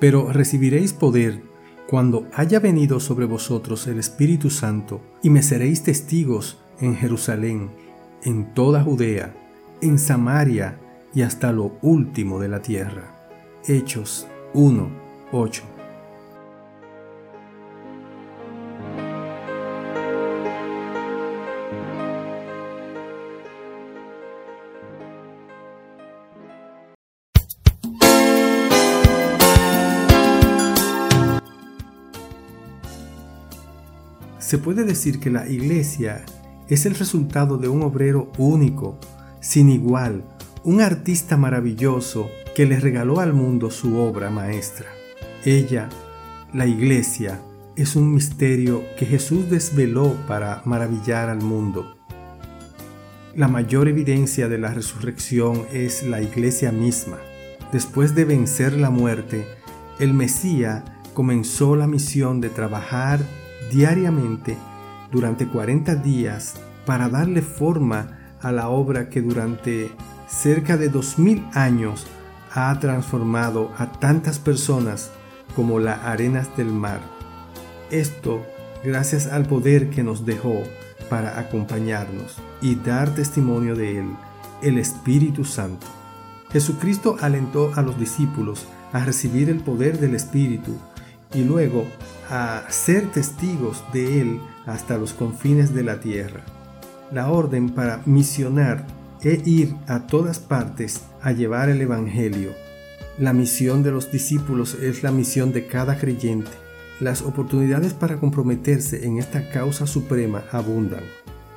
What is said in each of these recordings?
Pero recibiréis poder cuando haya venido sobre vosotros el Espíritu Santo, y me seréis testigos en Jerusalén, en toda Judea, en Samaria y hasta lo último de la tierra. Hechos 1, 8. Se puede decir que la iglesia es el resultado de un obrero único, sin igual, un artista maravilloso que le regaló al mundo su obra maestra. Ella, la iglesia, es un misterio que Jesús desveló para maravillar al mundo. La mayor evidencia de la resurrección es la iglesia misma. Después de vencer la muerte, el Mesías comenzó la misión de trabajar diariamente durante 40 días para darle forma a la obra que durante cerca de 2000 años ha transformado a tantas personas como las arenas del mar. Esto gracias al poder que nos dejó para acompañarnos y dar testimonio de Él, el Espíritu Santo. Jesucristo alentó a los discípulos a recibir el poder del Espíritu y luego a ser testigos de Él hasta los confines de la tierra. La orden para misionar e ir a todas partes a llevar el Evangelio. La misión de los discípulos es la misión de cada creyente. Las oportunidades para comprometerse en esta causa suprema abundan.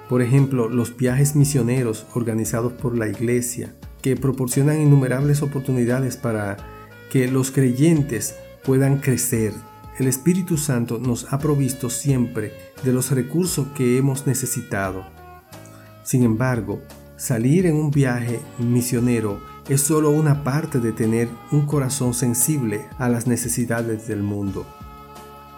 Por ejemplo, los viajes misioneros organizados por la Iglesia, que proporcionan innumerables oportunidades para que los creyentes puedan crecer. El Espíritu Santo nos ha provisto siempre de los recursos que hemos necesitado. Sin embargo, salir en un viaje misionero es solo una parte de tener un corazón sensible a las necesidades del mundo.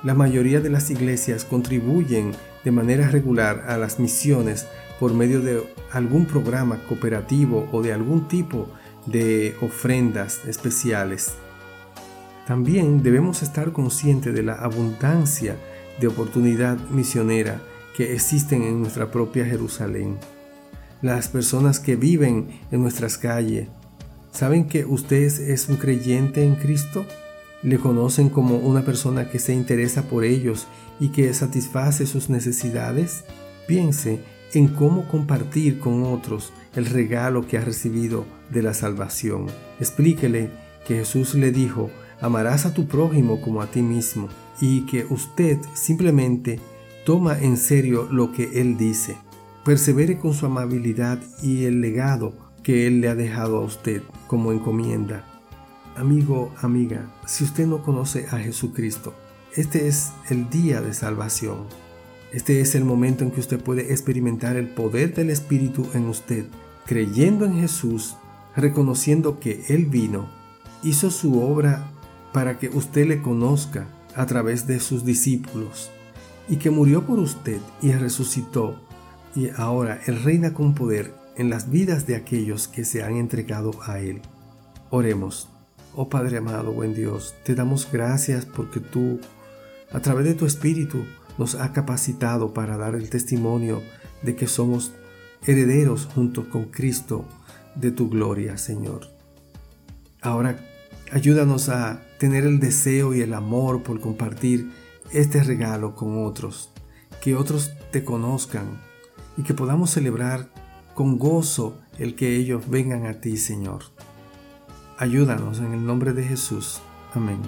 La mayoría de las iglesias contribuyen de manera regular a las misiones por medio de algún programa cooperativo o de algún tipo de ofrendas especiales. También debemos estar conscientes de la abundancia de oportunidad misionera que existen en nuestra propia Jerusalén. Las personas que viven en nuestras calles, ¿saben que usted es un creyente en Cristo? ¿Le conocen como una persona que se interesa por ellos y que satisface sus necesidades? Piense en cómo compartir con otros el regalo que ha recibido de la salvación. Explíquele que Jesús le dijo, amarás a tu prójimo como a ti mismo y que usted simplemente toma en serio lo que Él dice. Persevere con su amabilidad y el legado que Él le ha dejado a usted como encomienda. Amigo, amiga, si usted no conoce a Jesucristo, este es el día de salvación. Este es el momento en que usted puede experimentar el poder del Espíritu en usted, creyendo en Jesús, reconociendo que Él vino, hizo su obra para que usted le conozca a través de sus discípulos y que murió por usted y resucitó y ahora Él reina con poder en las vidas de aquellos que se han entregado a Él. Oremos. Oh Padre amado, buen Dios, te damos gracias porque tú, a través de tu Espíritu, nos ha capacitado para dar el testimonio de que somos herederos junto con Cristo de tu gloria, Señor. Ahora Ayúdanos a tener el deseo y el amor por compartir este regalo con otros, que otros te conozcan y que podamos celebrar con gozo el que ellos vengan a ti, Señor. Ayúdanos en el nombre de Jesús. Amén.